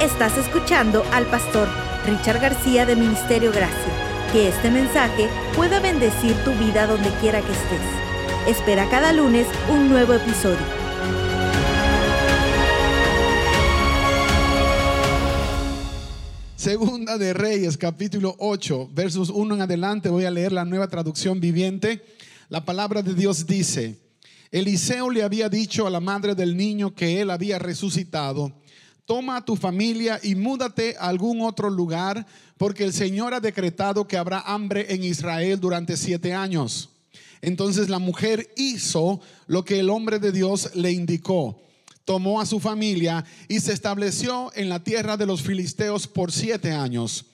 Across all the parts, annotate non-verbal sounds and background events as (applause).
Estás escuchando al pastor Richard García de Ministerio Gracia. Que este mensaje pueda bendecir tu vida donde quiera que estés. Espera cada lunes un nuevo episodio. Segunda de Reyes, capítulo 8, versos 1 en adelante. Voy a leer la nueva traducción viviente. La palabra de Dios dice, Eliseo le había dicho a la madre del niño que él había resucitado, toma a tu familia y múdate a algún otro lugar, porque el Señor ha decretado que habrá hambre en Israel durante siete años. Entonces la mujer hizo lo que el hombre de Dios le indicó. Tomó a su familia y se estableció en la tierra de los filisteos por siete años.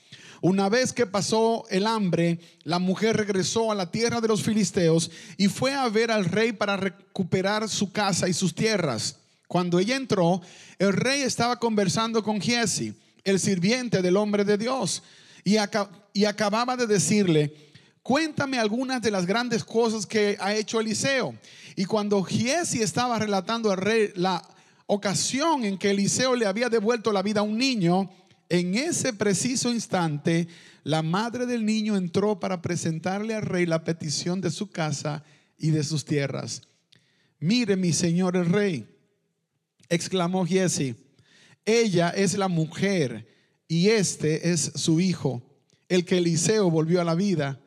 Una vez que pasó el hambre, la mujer regresó a la tierra de los filisteos y fue a ver al rey para recuperar su casa y sus tierras. Cuando ella entró, el rey estaba conversando con Giesi, el sirviente del hombre de Dios, y, acababa de decirle, cuéntame algunas de las grandes cosas que ha hecho Eliseo. Y cuando Giesi estaba relatando al rey la ocasión en que Eliseo le había devuelto la vida a un niño, en ese preciso instante, la madre del niño entró para presentarle al rey la petición de su casa y de sus tierras. Mire, mi señor el rey, exclamó Giesi, ella es la mujer y este es su hijo, el que Eliseo volvió a la vida.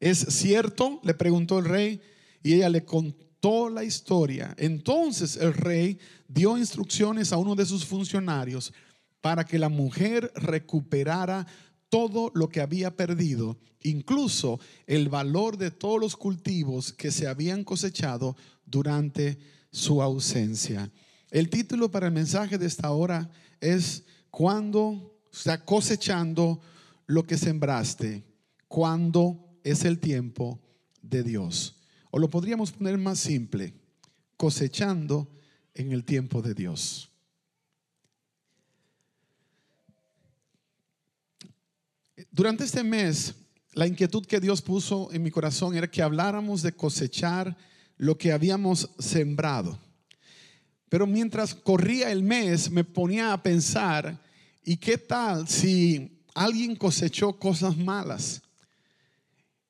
¿Es cierto? le preguntó el rey y ella le contó la historia. Entonces el rey dio instrucciones a uno de sus funcionarios para que la mujer recuperara todo lo que había perdido, incluso el valor de todos los cultivos que se habían cosechado durante su ausencia. El título para el mensaje de esta hora es cuando está cosechando lo que sembraste, cuando es el tiempo de Dios. O lo podríamos poner más simple, cosechando en el tiempo de Dios. Durante este mes, la inquietud que Dios puso en mi corazón era que habláramos de cosechar lo que habíamos sembrado. Pero mientras corría el mes, me ponía a pensar, ¿y qué tal si alguien cosechó cosas malas?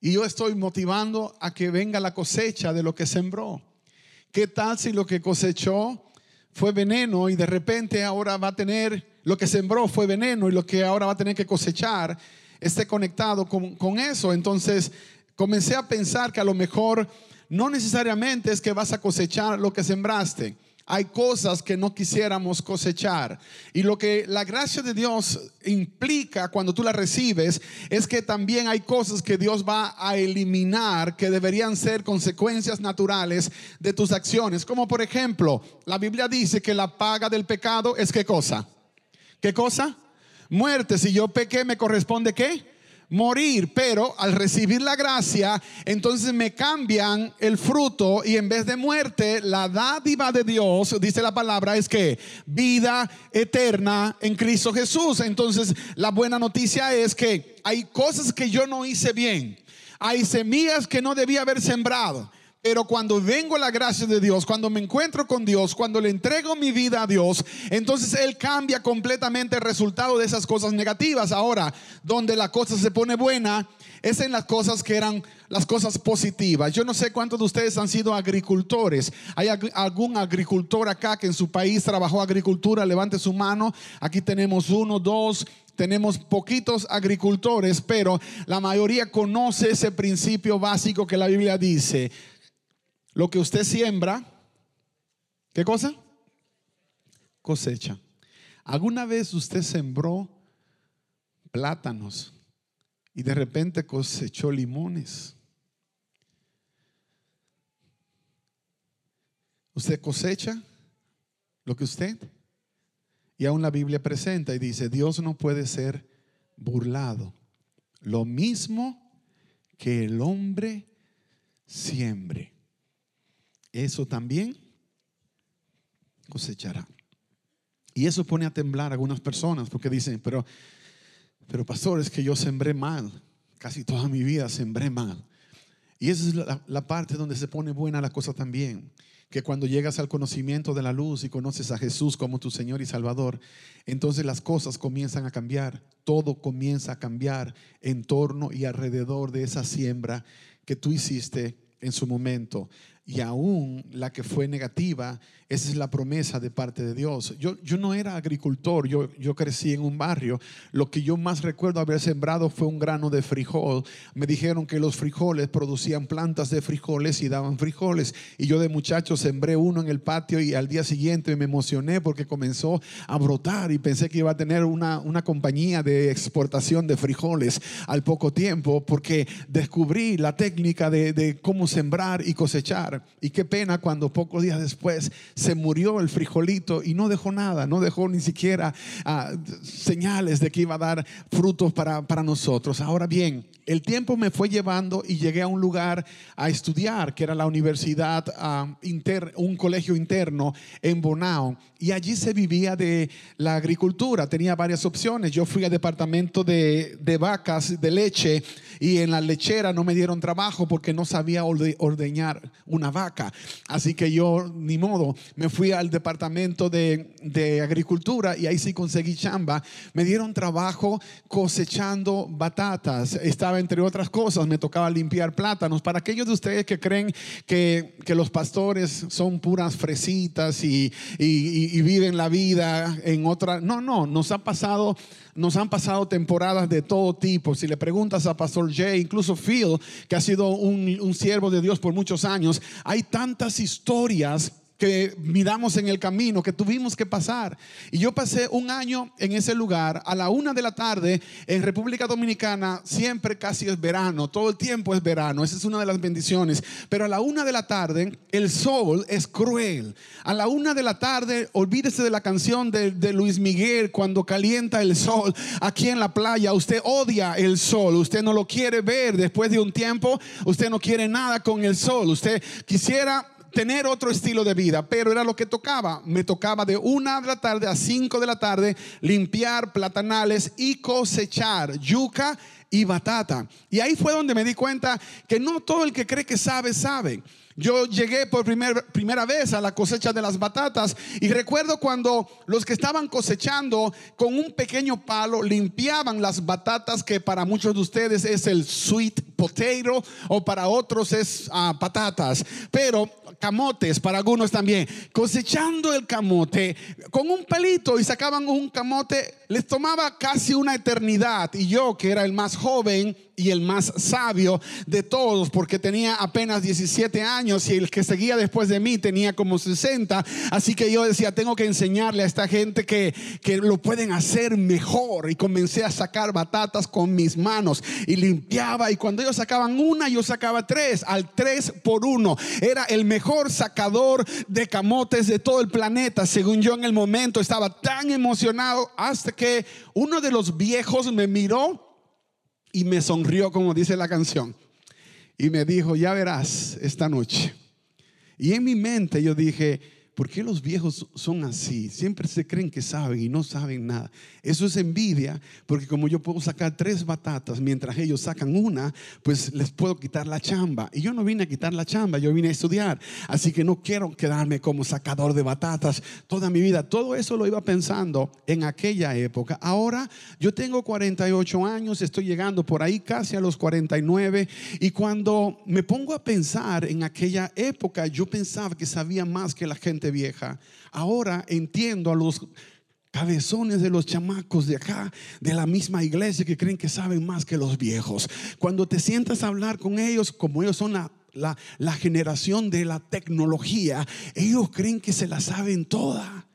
Y yo estoy motivando a que venga la cosecha de lo que sembró. ¿Qué tal si lo que cosechó fue veneno y de repente ahora va a tener lo que sembró fue veneno y lo que ahora va a tener que cosechar esté conectado con, con eso. Entonces comencé a pensar que a lo mejor no necesariamente es que vas a cosechar lo que sembraste hay cosas que no quisiéramos cosechar. Y lo que la gracia de Dios implica cuando tú la recibes es que también hay cosas que Dios va a eliminar que deberían ser consecuencias naturales de tus acciones. Como por ejemplo, la Biblia dice que la paga del pecado es qué cosa? ¿Qué cosa? Muerte. Si yo pequé, me corresponde qué? Morir, pero al recibir la gracia, entonces me cambian el fruto y en vez de muerte, la dádiva de Dios, dice la palabra, es que vida eterna en Cristo Jesús. Entonces, la buena noticia es que hay cosas que yo no hice bien, hay semillas que no debía haber sembrado. Pero cuando vengo a la gracia de Dios, cuando me encuentro con Dios, cuando le entrego mi vida a Dios, entonces Él cambia completamente el resultado de esas cosas negativas. Ahora, donde la cosa se pone buena, es en las cosas que eran las cosas positivas. Yo no sé cuántos de ustedes han sido agricultores. ¿Hay algún agricultor acá que en su país trabajó agricultura? Levante su mano. Aquí tenemos uno, dos, tenemos poquitos agricultores, pero la mayoría conoce ese principio básico que la Biblia dice. Lo que usted siembra, ¿qué cosa? Cosecha. ¿Alguna vez usted sembró plátanos y de repente cosechó limones? Usted cosecha lo que usted. Y aún la Biblia presenta y dice, Dios no puede ser burlado. Lo mismo que el hombre siembre eso también cosechará. Y eso pone a temblar a algunas personas porque dicen, pero, pero pastor, es que yo sembré mal, casi toda mi vida sembré mal. Y esa es la, la parte donde se pone buena la cosa también que cuando llegas al conocimiento de la luz y conoces a Jesús como tu Señor y Salvador, entonces las cosas comienzan a cambiar, todo comienza a cambiar en torno y alrededor de esa siembra que tú hiciste en su momento y aún la que fue negativa, esa es la promesa de parte de Dios. Yo, yo no era agricultor, yo, yo crecí en un barrio. Lo que yo más recuerdo haber sembrado fue un grano de frijol. Me dijeron que los frijoles producían plantas de frijoles y daban frijoles. Y yo de muchacho sembré uno en el patio y al día siguiente me emocioné porque comenzó a brotar y pensé que iba a tener una, una compañía de exportación de frijoles al poco tiempo porque descubrí la técnica de, de cómo sembrar y cosechar. Y qué pena cuando pocos días después se murió el frijolito y no dejó nada, no dejó ni siquiera ah, señales de que iba a dar frutos para, para nosotros. Ahora bien, el tiempo me fue llevando y llegué a un lugar a estudiar, que era la universidad, uh, inter, un colegio interno en Bonao. Y allí se vivía de la agricultura, tenía varias opciones. Yo fui al departamento de, de vacas, de leche, y en la lechera no me dieron trabajo porque no sabía ordeñar una vaca. Así que yo, ni modo, me fui al departamento de, de agricultura y ahí sí conseguí chamba. Me dieron trabajo cosechando batatas. Estaba entre otras cosas, me tocaba limpiar plátanos. Para aquellos de ustedes que creen que, que los pastores son puras fresitas y, y viven la vida en otra... No, no, nos ha pasado nos han pasado temporadas de todo tipo. Si le preguntas a Pastor Jay, incluso Phil, que ha sido un, un siervo de Dios por muchos años, hay tantas historias que miramos en el camino, que tuvimos que pasar. Y yo pasé un año en ese lugar, a la una de la tarde, en República Dominicana, siempre casi es verano, todo el tiempo es verano, esa es una de las bendiciones. Pero a la una de la tarde, el sol es cruel. A la una de la tarde, olvídese de la canción de, de Luis Miguel, cuando calienta el sol aquí en la playa, usted odia el sol, usted no lo quiere ver. Después de un tiempo, usted no quiere nada con el sol, usted quisiera tener otro estilo de vida, pero era lo que tocaba. Me tocaba de una de la tarde a cinco de la tarde limpiar platanales y cosechar yuca y batata. Y ahí fue donde me di cuenta que no todo el que cree que sabe, sabe. Yo llegué por primera vez a la cosecha de las batatas y recuerdo cuando los que estaban cosechando con un pequeño palo limpiaban las batatas que para muchos de ustedes es el sweet potato o para otros es uh, patatas, pero camotes para algunos también. Cosechando el camote con un pelito y sacaban un camote, les tomaba casi una eternidad y yo que era el más joven y el más sabio de todos, porque tenía apenas 17 años y el que seguía después de mí tenía como 60. Así que yo decía, tengo que enseñarle a esta gente que, que lo pueden hacer mejor. Y comencé a sacar batatas con mis manos y limpiaba. Y cuando ellos sacaban una, yo sacaba tres, al tres por uno. Era el mejor sacador de camotes de todo el planeta, según yo en el momento. Estaba tan emocionado hasta que uno de los viejos me miró y me sonrió como dice la canción. Y me dijo, ya verás esta noche. Y en mi mente yo dije, ¿Por qué los viejos son así? Siempre se creen que saben y no saben nada. Eso es envidia, porque como yo puedo sacar tres batatas mientras ellos sacan una, pues les puedo quitar la chamba. Y yo no vine a quitar la chamba, yo vine a estudiar. Así que no quiero quedarme como sacador de batatas toda mi vida. Todo eso lo iba pensando en aquella época. Ahora yo tengo 48 años, estoy llegando por ahí casi a los 49. Y cuando me pongo a pensar en aquella época, yo pensaba que sabía más que la gente vieja. Ahora entiendo a los cabezones de los chamacos de acá, de la misma iglesia, que creen que saben más que los viejos. Cuando te sientas a hablar con ellos, como ellos son la, la, generación de la tecnología, ellos creen que se la saben toda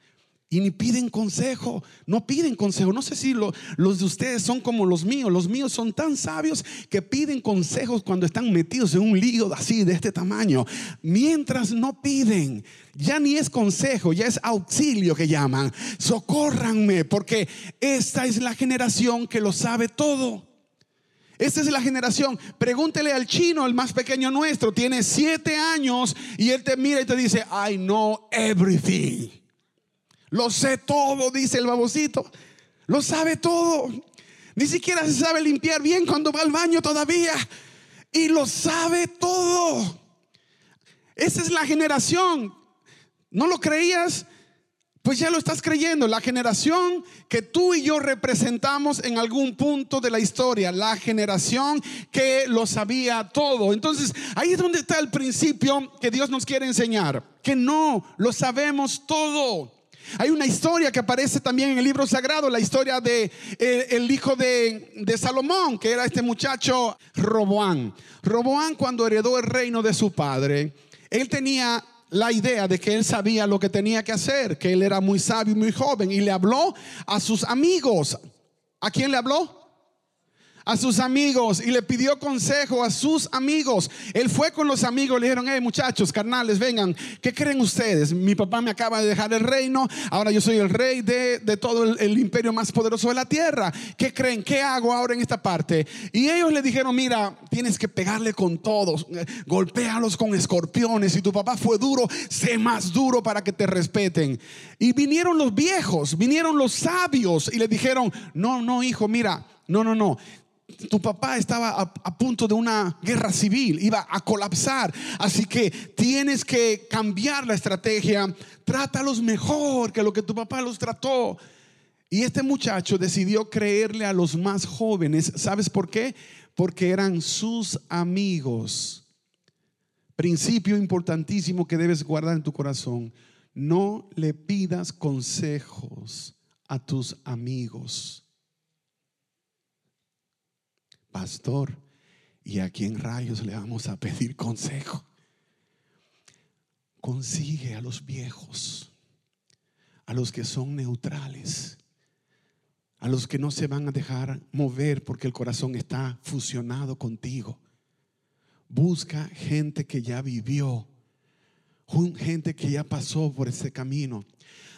y ni piden consejo, no piden consejo. No sé si los de ustedes son como los míos. Los míos son tan sabios que piden consejos cuando están metidos en un lío así de este tamaño. Mientras no piden, ya ni es consejo, ya es auxilio que llaman. Socórranme, porque esta es la generación que lo sabe todo. Esta es la generación. Pregúntele al chino, el más pequeño nuestro, tiene siete años y él te mira y te dice, I know everything. Lo sé todo, dice el babocito. Lo sabe todo. Ni siquiera se sabe limpiar bien cuando va al baño todavía. y lo sabe todo. Esa es la generación. ¿No lo creías? Pues ya lo estás creyendo, la generación que tú y yo representamos en algún punto de la historia, la generación que lo sabía todo. Entonces, ahí es donde está el principio que Dios nos quiere enseñar, que no lo sabemos todo. Hay una historia que aparece también en el libro sagrado, la historia de eh, el hijo de, de, Salomón, que era este muchacho Roboán. Roboán cuando heredó el reino de su padre, él tenía la idea de que él sabía lo que tenía que hacer, que él era muy sabio y muy joven, y le habló a sus amigos. ¿A quién le habló? A sus amigos y le pidió consejo a sus amigos. Él fue con los amigos, le dijeron, hey muchachos, carnales, vengan, ¿qué creen ustedes? Mi papá me acaba de dejar el reino, ahora yo soy el rey de, todo el, el, imperio más poderoso de la tierra. ¿Qué creen? ¿Qué hago ahora en esta parte? Y ellos le dijeron, mira, tienes que pegarle con todos, golpéalos con escorpiones. Si tu papá fue duro, sé más duro para que te respeten. Y vinieron los viejos, vinieron los sabios y le dijeron, no, no, hijo, mira, no, no, no tu papá estaba a, punto de una guerra civil, iba a colapsar. Así que tienes que cambiar la estrategia. Trátalos mejor que lo que tu papá los trató. Y este muchacho decidió creerle a los más jóvenes. ¿Sabes por qué? Porque eran sus amigos. Principio importantísimo que debes guardar en tu corazón. No le pidas consejos a tus amigos pastor, ¿y a quién rayos le vamos a pedir consejo? Consigue a los viejos, a los que son neutrales, a los que no se van a dejar mover porque el corazón está fusionado contigo. Busca gente que ya vivió, gente que ya pasó por ese camino.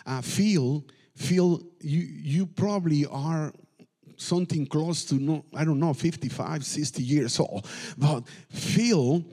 Uh, feel, feel, you, you probably are something close to, no, I don't know, 55, 60 years old. But Phil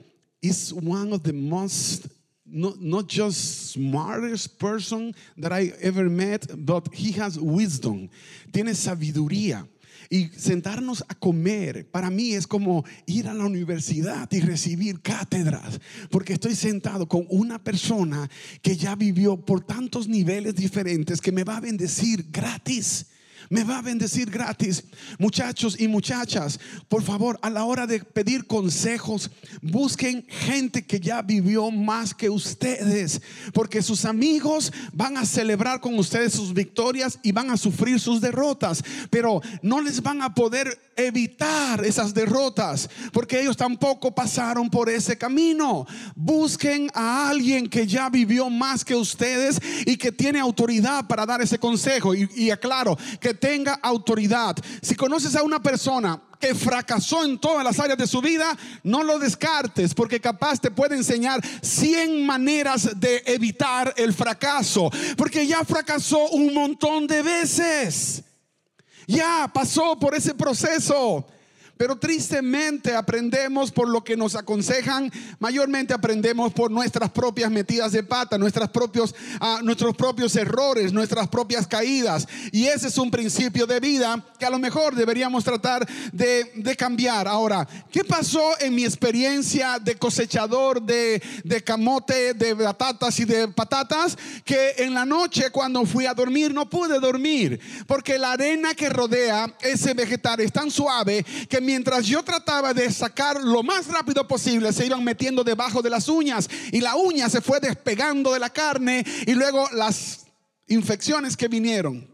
is one of the most not, not just smartest person that I ever met, but he has wisdom. Tiene sabiduría. Y sentarnos a comer para mí es como ir a la universidad y recibir cátedras, porque estoy sentado con una persona que ya vivió por tantos niveles diferentes que me va a bendecir gratis me va a bendecir gratis. Muchachos y muchachas, por favor, a la hora de pedir consejos, busquen gente que ya vivió más que ustedes, porque sus amigos van a celebrar con ustedes sus victorias y van a sufrir sus derrotas, pero no les van a poder evitar esas derrotas, porque ellos tampoco pasaron por ese camino. Busquen a alguien que ya vivió más que ustedes y que tiene autoridad para dar ese consejo. Y, aclaro, que tenga autoridad. Si conoces a una persona que fracasó en todas las áreas de su vida, no lo descartes, porque capaz te puede enseñar 100 maneras de evitar el fracaso, porque ya fracasó un montón de veces. Ya pasó por ese proceso. Pero tristemente aprendemos por lo que nos aconsejan, mayormente aprendemos por nuestras propias metidas de pata, nuestras propios, uh, nuestros propios errores, nuestras propias caídas. Y ese es un principio de vida que a lo mejor deberíamos tratar de, de cambiar. Ahora, ¿qué pasó en mi experiencia de cosechador de, de camote, de batatas y de patatas? Que en la noche cuando fui a dormir no pude dormir porque la arena que rodea ese vegetal es tan suave que mi mientras yo trataba de sacar lo más rápido posible, se iban metiendo debajo de las uñas y la uña se fue despegando de la carne y luego las infecciones que vinieron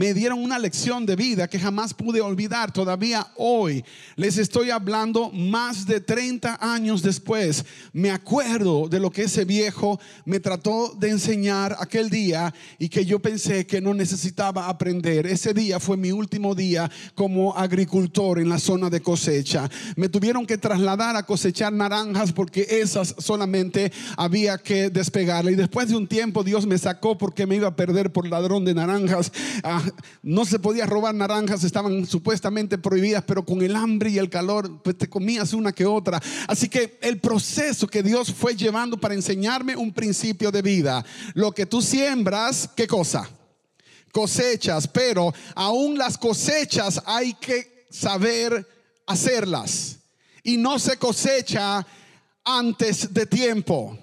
me dieron una lección de vida que jamás pude olvidar. Todavía hoy les estoy hablando más de 30 años después. Me acuerdo de lo que ese viejo me trató de enseñar aquel día y que yo pensé que no necesitaba aprender. Ese día fue mi último día como agricultor en la zona de cosecha. Me tuvieron que trasladar a cosechar naranjas porque esas solamente había que despegarle. Y después de un tiempo Dios me sacó porque me iba a perder por ladrón de naranjas. Ah, (laughs) no se podía robar naranjas, estaban supuestamente prohibidas, pero con el hambre y el calor, pues te comías una que otra. Así que el proceso que Dios fue llevando para enseñarme un principio de vida, lo que tú siembras, ¿qué cosa? Cosechas, pero aún las cosechas hay que saber hacerlas. y no se cosecha antes de tiempo.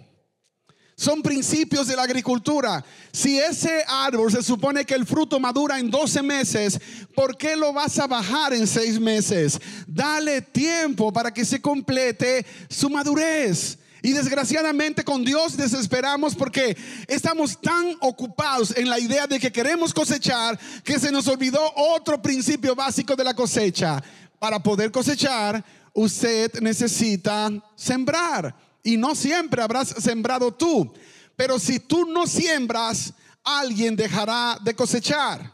Son principios de la agricultura. Si ese árbol se supone que el fruto madura en 12 meses, ¿por qué lo vas a bajar en 6 meses? Dale tiempo para que se complete su madurez. Y desgraciadamente con Dios desesperamos porque estamos tan ocupados en la idea de que queremos cosechar que se nos olvidó otro principio básico de la cosecha. Para poder cosechar, usted necesita sembrar y no siempre habrás sembrado tú. Pero si tú no siembras, alguien dejará de cosechar.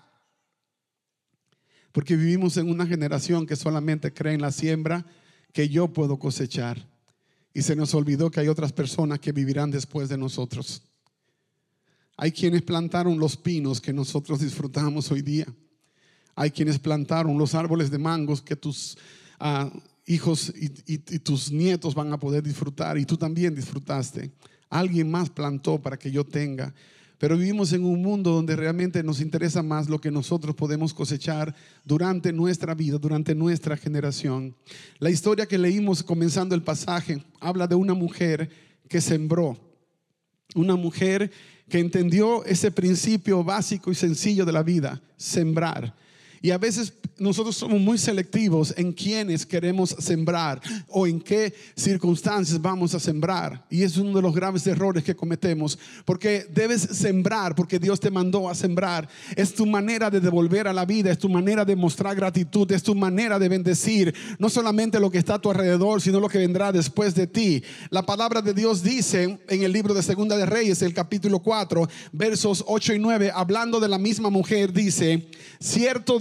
Porque vivimos en una generación que solamente cree en la siembra que yo puedo cosechar. Y se nos olvidó que hay otras personas que vivirán después de nosotros. Hay quienes plantaron los pinos que nosotros disfrutamos hoy día. Hay quienes plantaron los árboles de mangos que tus uh, hijos y, tus nietos van a poder disfrutar y tú también disfrutaste. Alguien más plantó para que yo tenga. Pero vivimos en un mundo donde realmente nos interesa más lo que nosotros podemos cosechar durante nuestra vida, durante nuestra generación. La historia que leímos comenzando el pasaje habla de una mujer que sembró, una mujer que entendió ese principio básico y sencillo de la vida, sembrar. Y a veces nosotros somos muy selectivos en quienes queremos sembrar o en qué circunstancias vamos a sembrar. Y es uno de los graves errores que cometemos. Porque debes sembrar porque Dios te mandó a sembrar. Es tu manera de devolver a la vida, es tu manera de mostrar gratitud, es tu manera de bendecir no solamente lo que está a tu alrededor, sino lo que vendrá después de ti. La palabra de Dios dice en el libro de Segunda de Reyes, el capítulo 4, versos 8 y 9, hablando de la misma mujer, dice, cierto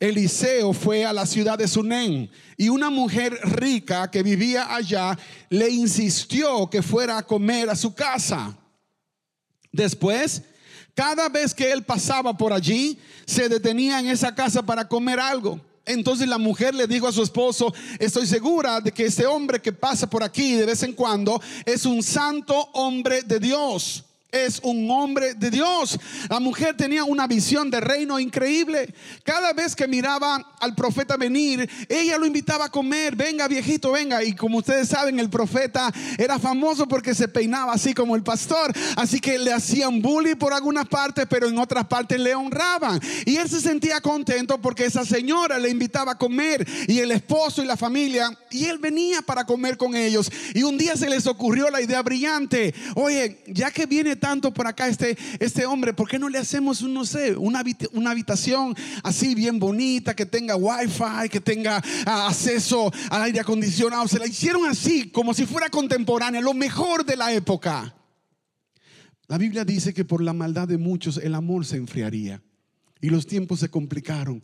Eliseo fue a la ciudad de Sunem y una mujer rica que vivía allá le insistió que fuera a comer a su casa. Después, cada vez que él pasaba por allí, se detenía en esa casa para comer algo. Entonces la mujer le dijo a su esposo, estoy segura de que este hombre que pasa por aquí de vez en cuando es un santo hombre de Dios es un hombre de Dios. La mujer tenía una visión de reino increíble. Cada vez que miraba al profeta venir, ella lo invitaba a comer. Venga, viejito, venga. Y como ustedes saben, el profeta era famoso porque se peinaba así como el pastor. Así que le hacían bullying por algunas partes, pero en otras partes le honraban. Y él se sentía contento porque esa señora le invitaba a comer y el esposo y la familia. Y él venía para comer con ellos. Y un día se les ocurrió la idea brillante. Oye, ya que viene tanto por acá este, este hombre, ¿por qué no le hacemos, no sé, una, una habitación así bien bonita, que tenga wifi, que tenga ah, acceso al aire acondicionado? Se la hicieron así, como si fuera contemporánea, lo mejor de la época. La Biblia dice que por la maldad de muchos el amor se enfriaría y los tiempos se complicaron.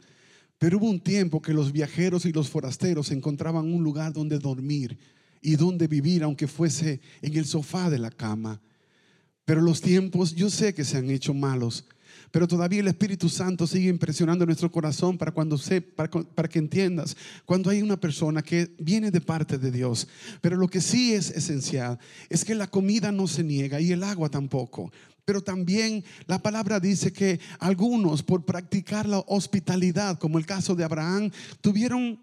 Pero hubo un tiempo que los viajeros y los forasteros encontraban un lugar donde dormir y donde vivir, aunque fuese en el sofá de la cama. Pero los tiempos yo sé que se han hecho malos, pero todavía el Espíritu Santo sigue impresionando nuestro corazón para cuando se, para, para, que entiendas cuando hay una persona que viene de parte de Dios. Pero lo que sí es esencial es que la comida no se niega y el agua tampoco. Pero también la palabra dice que algunos por practicar la hospitalidad, como el caso de Abraham, tuvieron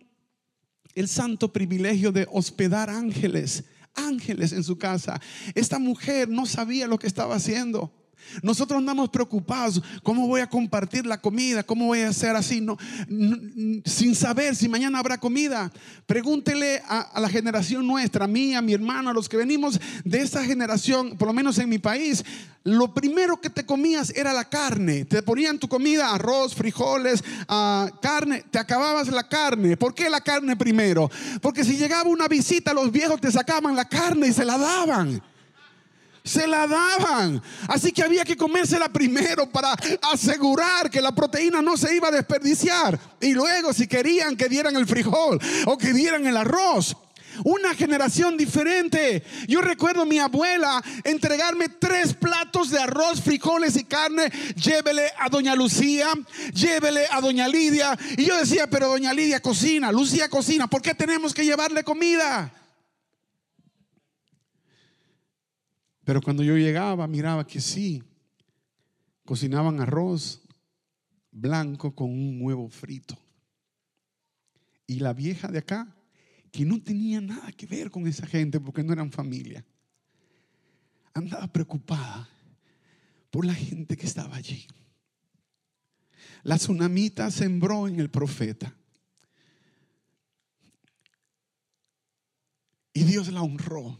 el santo privilegio de hospedar ángeles ángeles en su casa. Esta mujer no sabía lo que estaba haciendo. Nosotros andamos preocupados, ¿cómo voy a compartir la comida? ¿Cómo voy a hacer así? No, sin saber si mañana habrá comida. Pregúntele a, la generación nuestra, a mí, a mi hermano, a los que venimos de esta generación, por lo menos en mi país, lo primero que te comías era la carne. Te ponían tu comida, arroz, frijoles, ah, carne, te acababas la carne. ¿Por qué la carne primero? Porque si llegaba una visita, los viejos te sacaban la carne y se la daban se la daban. Así que había que comérsela primero para asegurar que la proteína no se iba a desperdiciar. Y luego si querían que dieran el frijol o que dieran el arroz. Una generación diferente. Yo recuerdo a mi abuela entregarme tres platos de arroz, frijoles y carne. Llévele a doña Lucía, llévele a doña Lidia. Y yo decía, pero doña Lidia cocina, Lucía cocina, ¿por qué tenemos que llevarle comida? Pero cuando yo llegaba, miraba que sí, cocinaban arroz blanco con un huevo frito. Y la vieja de acá que no tenía nada que ver con esa gente porque no eran familia. Andaba preocupada por la gente que estaba allí. La tsunamita sembró en el profeta. Y Dios la honró.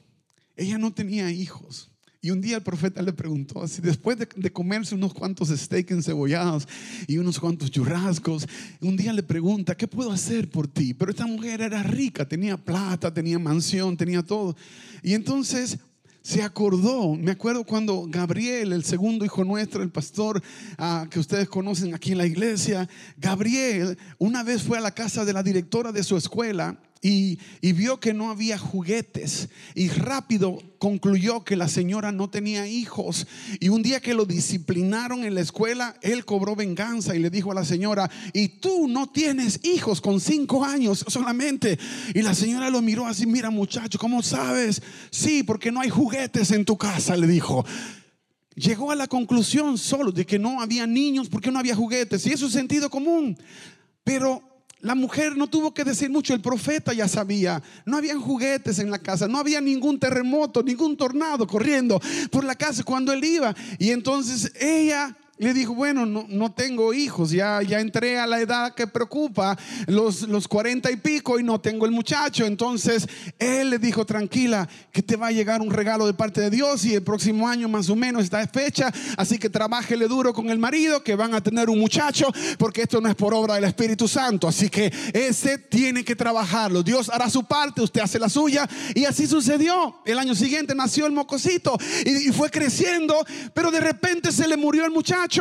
Ella no tenía hijos. Y un día el profeta le preguntó, si después de, comerse unos cuantos steaks encebollados y unos cuantos churrascos, un día le pregunta, ¿qué puedo hacer por ti? Pero esta mujer era rica, tenía plata, tenía mansión, tenía todo. Y entonces se acordó, me acuerdo cuando Gabriel, el segundo hijo nuestro, el pastor ah, que ustedes conocen aquí en la iglesia, Gabriel una vez fue a la casa de la directora de su escuela y, vio que no había juguetes y rápido concluyó que la señora no tenía hijos. Y un día que lo disciplinaron en la escuela, él cobró venganza y le dijo a la señora, y tú no tienes hijos con cinco años solamente. Y la señora lo miró así, mira muchacho, ¿cómo sabes? Sí, porque no hay juguetes en tu casa, le dijo llegó a la conclusión solo de que no había niños porque no había juguetes. Y eso es sentido común. Pero la mujer no tuvo que decir mucho, el profeta ya sabía. No habían juguetes en la casa, no había ningún terremoto, ningún tornado corriendo por la casa cuando él iba. Y entonces ella le dijo, bueno, no, no, tengo hijos, ya, ya entré a la edad que preocupa, los, los cuarenta y pico y no tengo el muchacho. Entonces él le dijo, tranquila, que te va a llegar un regalo de parte de Dios y el próximo año más o menos está fecha, así que trabájele duro con el marido, que van a tener un muchacho, porque esto no es por obra del Espíritu Santo, así que ese tiene que trabajarlo. Dios hará su parte, usted hace la suya y así sucedió. El año siguiente nació el mocosito y, y fue creciendo, pero de repente se le murió el muchacho.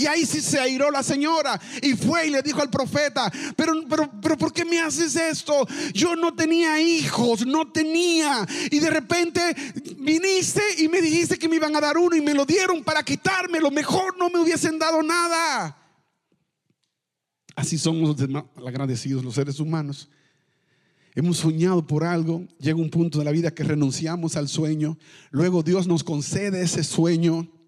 Y ahí sí se airó la señora y fue y le dijo al profeta, pero, pero, pero, ¿por qué me haces esto? Yo no tenía hijos, no tenía. Y de repente viniste y me dijiste que me iban a dar uno y me lo dieron para quitarme. Lo mejor no me hubiesen dado nada. Así somos agradecidos los seres humanos. Hemos soñado por algo, llega un punto de la vida que renunciamos al sueño, luego Dios nos concede ese sueño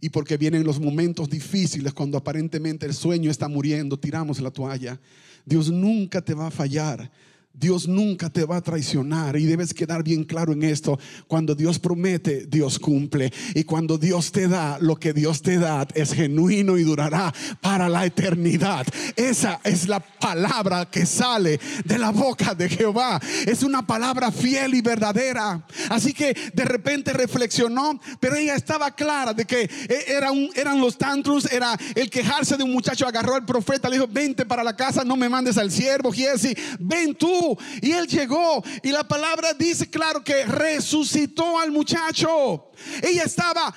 y porque vienen los momentos difíciles cuando aparentemente el sueño está muriendo, tiramos la toalla. Dios nunca te va a fallar. Dios nunca te va a traicionar y debes quedar bien claro en esto. Cuando Dios promete, Dios cumple. Y cuando Dios te da, lo que Dios te da es genuino y durará para la eternidad. Esa es la palabra que sale de la boca de Jehová. Es una palabra fiel y verdadera. Así que de repente reflexionó, pero ella estaba clara de que era un, eran los tantrums, era el quejarse de un muchacho. Agarró al profeta, le dijo, vente para la casa, no me mandes al siervo, Jesse, ven tú y él llegó y la palabra dice claro que resucitó al muchacho. Ella estaba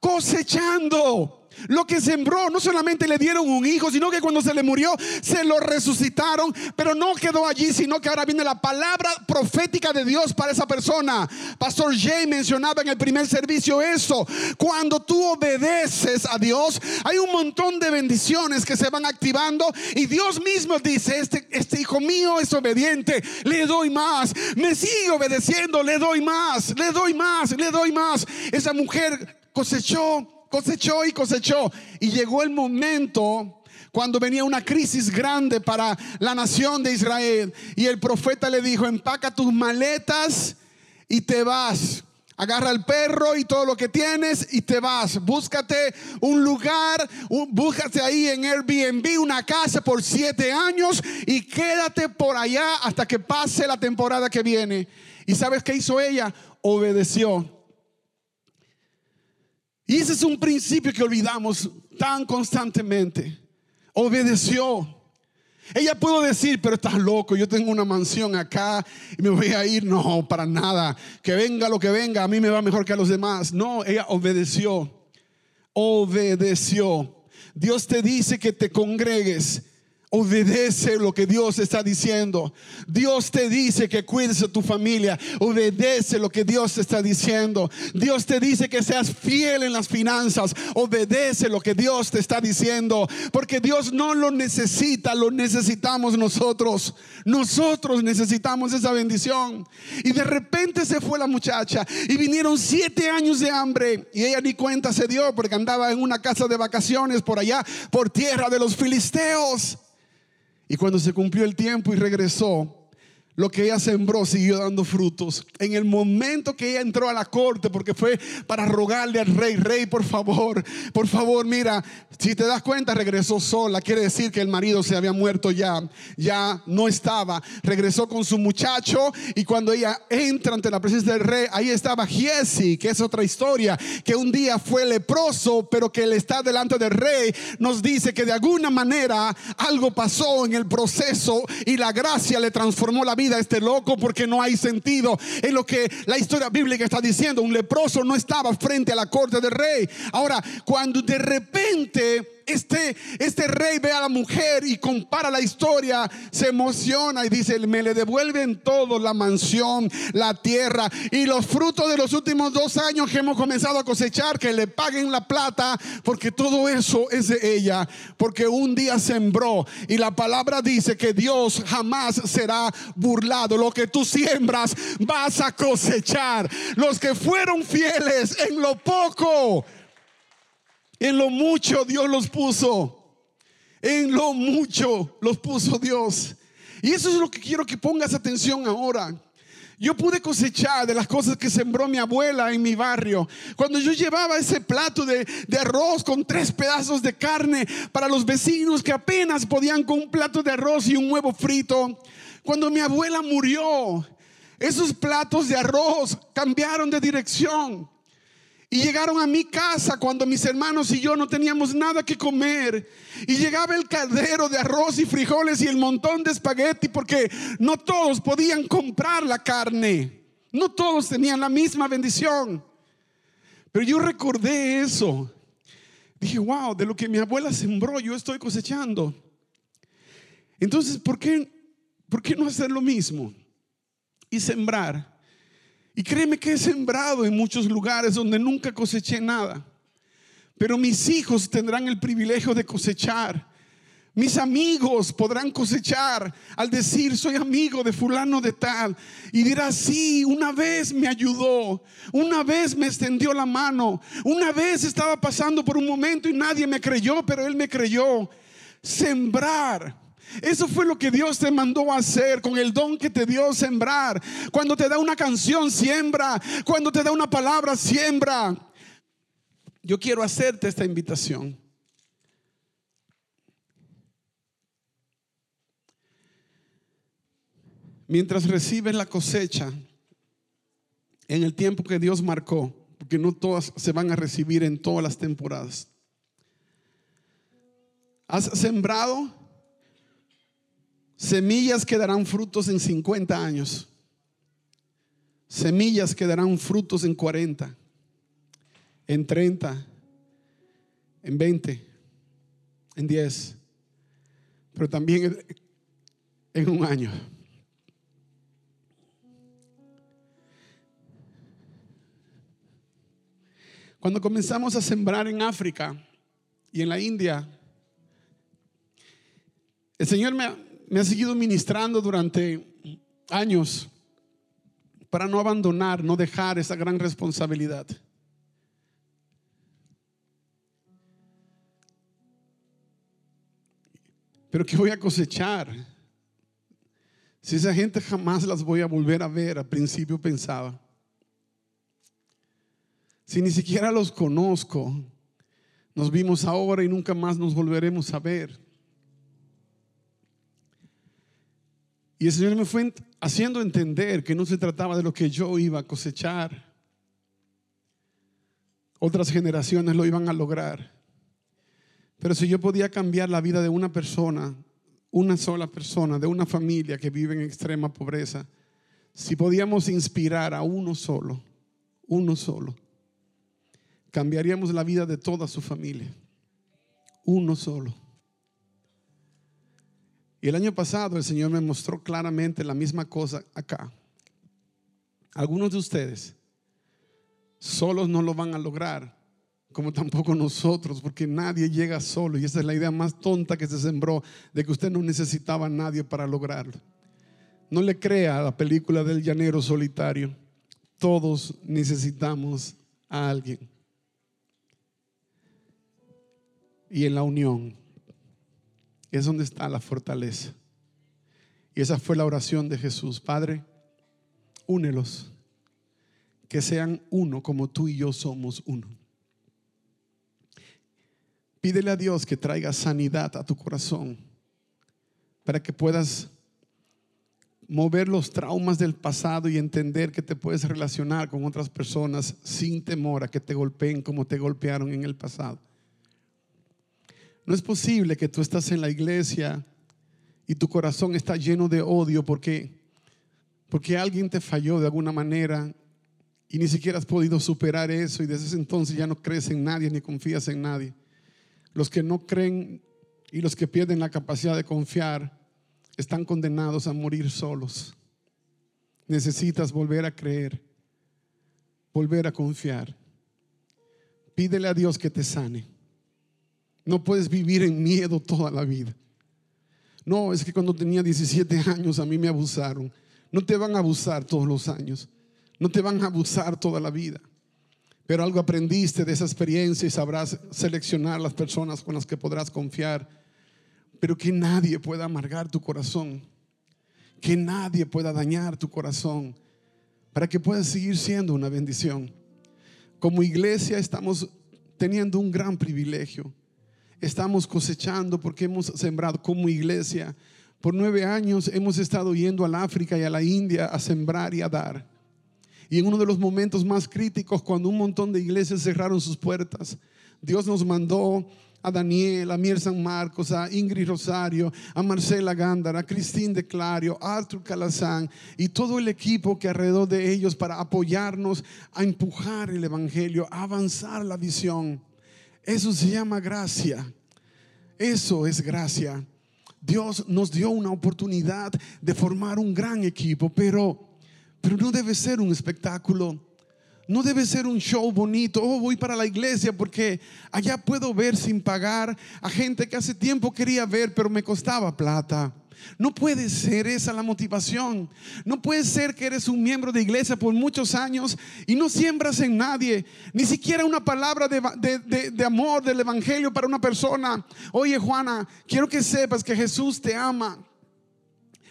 cosechando. Lo que sembró, no solamente le dieron un hijo, sino que cuando se le murió, se lo resucitaron. Pero no quedó allí, sino que ahora viene la palabra profética de Dios para esa persona. Pastor Jay mencionaba en el primer servicio eso. Cuando tú obedeces a Dios, hay un montón de bendiciones que se van activando. Y Dios mismo dice, este, este hijo mío es obediente, le doy más. Me sigue obedeciendo, le doy más, le doy más, le doy más. Esa mujer cosechó cosechó y cosechó. Y llegó el momento cuando venía una crisis grande para la nación de Israel. Y el profeta le dijo, empaca tus maletas y te vas. Agarra el perro y todo lo que tienes y te vas. Búscate un lugar, búscate ahí en Airbnb una casa por siete años y quédate por allá hasta que pase la temporada que viene. ¿Y sabes qué hizo ella? Obedeció. Y ese es un principio que olvidamos tan constantemente. Obedeció. Ella pudo decir, pero estás loco, yo tengo una mansión acá y me voy a ir. No, para nada. Que venga lo que venga, a mí me va mejor que a los demás. No, ella obedeció. Obedeció. Dios te dice que te congregues Obedece lo que Dios está diciendo. Dios te dice que cuides de tu familia. Obedece lo que Dios está diciendo. Dios te dice que seas fiel en las finanzas. Obedece lo que Dios te está diciendo. Porque Dios no lo necesita, lo necesitamos nosotros. Nosotros necesitamos esa bendición. Y de repente se fue la muchacha y vinieron siete años de hambre. Y ella ni cuenta se dio porque andaba en una casa de vacaciones por allá, por tierra de los filisteos. Y cuando se cumplió el tiempo y regresó, lo que ella sembró siguió dando frutos. En el momento que ella entró a la corte, porque fue para rogarle al rey, rey, por favor, por favor, mira, si te das cuenta, regresó sola. Quiere decir que el marido se había muerto ya, ya no estaba. Regresó con su muchacho y cuando ella entra ante la presencia del rey, ahí estaba Giesi, que es otra historia, que un día fue leproso, pero que él está delante del rey, nos dice que de alguna manera algo pasó en el proceso y la gracia le transformó la vida este loco porque no hay sentido en lo que la historia bíblica está diciendo. Un leproso no estaba frente a la corte del rey. Ahora, cuando de repente este, este rey ve a la mujer y compara la historia, se emociona y dice, me le devuelven todo, la mansión, la tierra y los frutos de los últimos dos años que hemos comenzado a cosechar, que le paguen la plata, porque todo eso es de ella, porque un día sembró y la palabra dice que Dios jamás será burlado. Lo que tú siembras vas a cosechar. Los que fueron fieles en lo poco en lo mucho Dios los puso. En lo mucho los puso Dios. Y eso es lo que quiero que pongas atención ahora. Yo pude cosechar de las cosas que sembró mi abuela en mi barrio. Cuando yo llevaba ese plato de, de, arroz con tres pedazos de carne para los vecinos que apenas podían con un plato de arroz y un huevo frito. Cuando mi abuela murió, esos platos de arroz cambiaron de dirección. Y llegaron a mi casa cuando mis hermanos y yo no teníamos nada que comer. Y llegaba el caldero de arroz y frijoles y el montón de espagueti porque no todos podían comprar la carne. No todos tenían la misma bendición. Pero yo recordé eso. Dije, wow, de lo que mi abuela sembró yo estoy cosechando. Entonces, ¿por qué, por qué no hacer lo mismo? Y sembrar y créeme que he sembrado en muchos lugares donde nunca coseché nada. Pero mis hijos tendrán el privilegio de cosechar. Mis amigos podrán cosechar al decir soy amigo de fulano de tal. Y dirá, sí, una vez me ayudó, una vez me extendió la mano, una vez estaba pasando por un momento y nadie me creyó, pero él me creyó. Sembrar eso fue lo que Dios te mandó hacer con el don que te dio sembrar. Cuando te da una canción, siembra. Cuando te da una palabra, siembra. Yo quiero hacerte esta invitación. Mientras recibes la cosecha en el tiempo que Dios marcó, porque no todas se van a recibir en todas las temporadas. Has sembrado Semillas que darán frutos en 50 años. Semillas que darán frutos en 40, en 30, en 20, en 10, pero también en un año. Cuando comenzamos a sembrar en África y en la India, el Señor me, me ha seguido ministrando durante años para no abandonar, no dejar esa gran responsabilidad. Pero que voy a cosechar? Si esa gente jamás las voy a volver a ver, al principio pensaba. Si ni siquiera los conozco, nos vimos ahora y nunca más nos volveremos a ver. Y el Señor me fue haciendo entender que no se trataba de lo que yo iba a cosechar. Otras generaciones lo iban a lograr. Pero si yo podía cambiar la vida de una persona, una sola persona, de una familia que vive en extrema pobreza, si podíamos inspirar a uno solo, uno solo, cambiaríamos la vida de toda su familia. Uno solo. Y el año pasado el Señor me mostró claramente la misma cosa acá. Algunos de ustedes solos no lo van a lograr, como tampoco nosotros, porque nadie llega solo. Y esa es la idea más tonta que se sembró de que usted no necesitaba a nadie para lograrlo. No le crea a la película del llanero solitario. Todos necesitamos a alguien. Y en la unión es donde está la fortaleza. Y esa fue la oración de Jesús. Padre, únelos, que sean uno como tú y yo somos uno. Pídele a Dios que traiga sanidad a tu corazón para que puedas mover los traumas del pasado y entender que te puedes relacionar con otras personas sin temor a que te golpeen como te golpearon en el pasado. No es posible que tú estás en la iglesia y tu corazón está lleno de odio porque porque alguien te falló de alguna manera y ni siquiera has podido superar eso y desde ese entonces ya no crees en nadie ni confías en nadie. Los que no creen y los que pierden la capacidad de confiar están condenados a morir solos. Necesitas volver a creer, volver a confiar. Pídele a Dios que te sane. No puedes vivir en miedo toda la vida. No, es que cuando tenía 17 años a mí me abusaron. No te van a abusar todos los años. No te van a abusar toda la vida. Pero algo aprendiste de esa experiencia y sabrás seleccionar las personas con las que podrás confiar pero que nadie pueda amargar tu corazón, que nadie pueda dañar tu corazón, para que puedas seguir siendo una bendición. Como iglesia estamos teniendo un gran privilegio. Estamos cosechando porque hemos sembrado como iglesia. Por nueve años hemos estado yendo al África y a la India a sembrar y a dar. Y en uno de los momentos más críticos, cuando un montón de iglesias cerraron sus puertas, Dios nos mandó a Daniel, a Mier San Marcos, a Ingrid Rosario, a Marcela Gándara, a Cristín de Clario, a Arthur Calazán y todo el equipo que alrededor de ellos para apoyarnos a empujar el Evangelio, a avanzar la visión. Eso se llama gracia. Eso es gracia. Dios nos dio una oportunidad de formar un gran equipo, pero, pero no debe ser un espectáculo no debe ser un show bonito. Oh, voy para la iglesia porque allá puedo ver sin pagar a gente que hace tiempo quería ver, pero me costaba plata. No puede ser esa la motivación. No puede ser que eres un miembro de iglesia por muchos años y no siembras en nadie, ni siquiera una palabra de, de, amor del Evangelio para una persona. Oye Juana, quiero que sepas que Jesús te ama.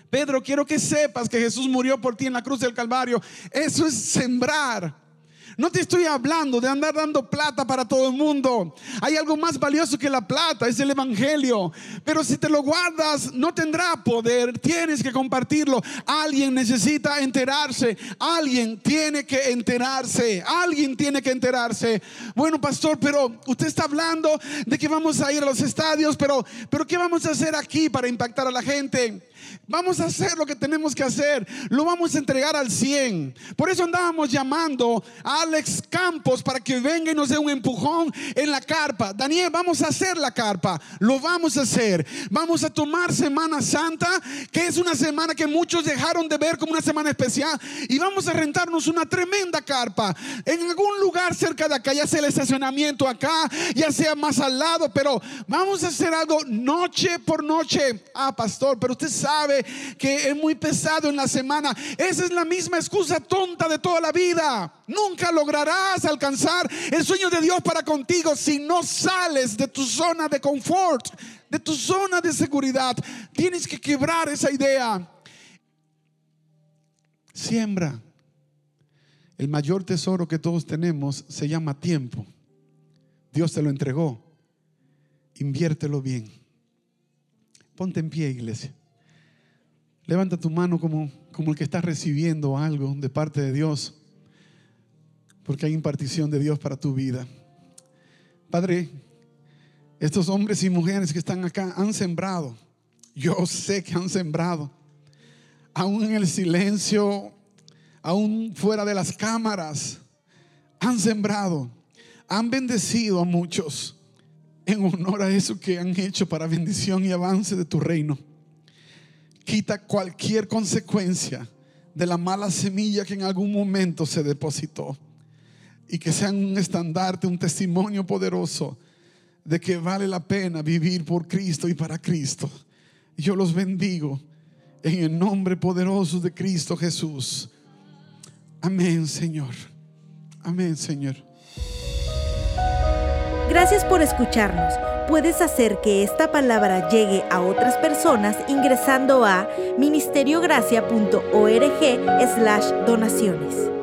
Pedro, quiero que sepas que Jesús murió por ti en la cruz del Calvario. Eso es sembrar. No te estoy hablando de andar dando plata para todo el mundo. Hay algo más valioso que la plata, es el Evangelio. Pero si te lo guardas, no tendrá poder. Tienes que compartirlo. Alguien necesita enterarse. Alguien tiene que enterarse. Alguien tiene que enterarse. Bueno, pastor, pero usted está hablando de que vamos a ir a los estadios, pero, pero ¿qué vamos a hacer aquí para impactar a la gente? Vamos a hacer lo que tenemos que hacer. Lo vamos a entregar al 100. Por eso andábamos llamando a Alex Campos para que venga y nos dé un empujón en la carpa. Daniel, vamos a hacer la carpa. Lo vamos a hacer. Vamos a tomar Semana Santa, que es una semana que muchos dejaron de ver como una semana especial. Y vamos a rentarnos una tremenda carpa en algún lugar cerca de acá, ya sea el estacionamiento acá, ya sea más al lado, pero vamos a hacer algo noche por noche. Ah, pastor, pero usted sabe que es muy pesado en la semana. Esa es la misma excusa tonta de toda la vida. Nunca lograrás alcanzar el sueño de Dios para contigo si no sales de tu zona de confort, de tu zona de seguridad. Tienes que quebrar esa idea. Siembra. El mayor tesoro que todos tenemos se llama tiempo. Dios te lo entregó. Inviértelo bien. Ponte en pie, iglesia. Levanta tu mano como, como el que está recibiendo algo de parte de Dios, porque hay impartición de Dios para tu vida. Padre, estos hombres y mujeres que están acá han sembrado. Yo sé que han sembrado. Aún en el silencio, aún fuera de las cámaras, han sembrado. Han bendecido a muchos en honor a eso que han hecho para bendición y avance de tu reino. Quita cualquier consecuencia de la mala semilla que en algún momento se depositó. Y que sean un estandarte, un testimonio poderoso de que vale la pena vivir por Cristo y para Cristo. Yo los bendigo en el nombre poderoso de Cristo Jesús. Amén, Señor. Amén, Señor. Gracias por escucharnos. Puedes hacer que esta palabra llegue a otras personas ingresando a ministeriogracia.org slash donaciones.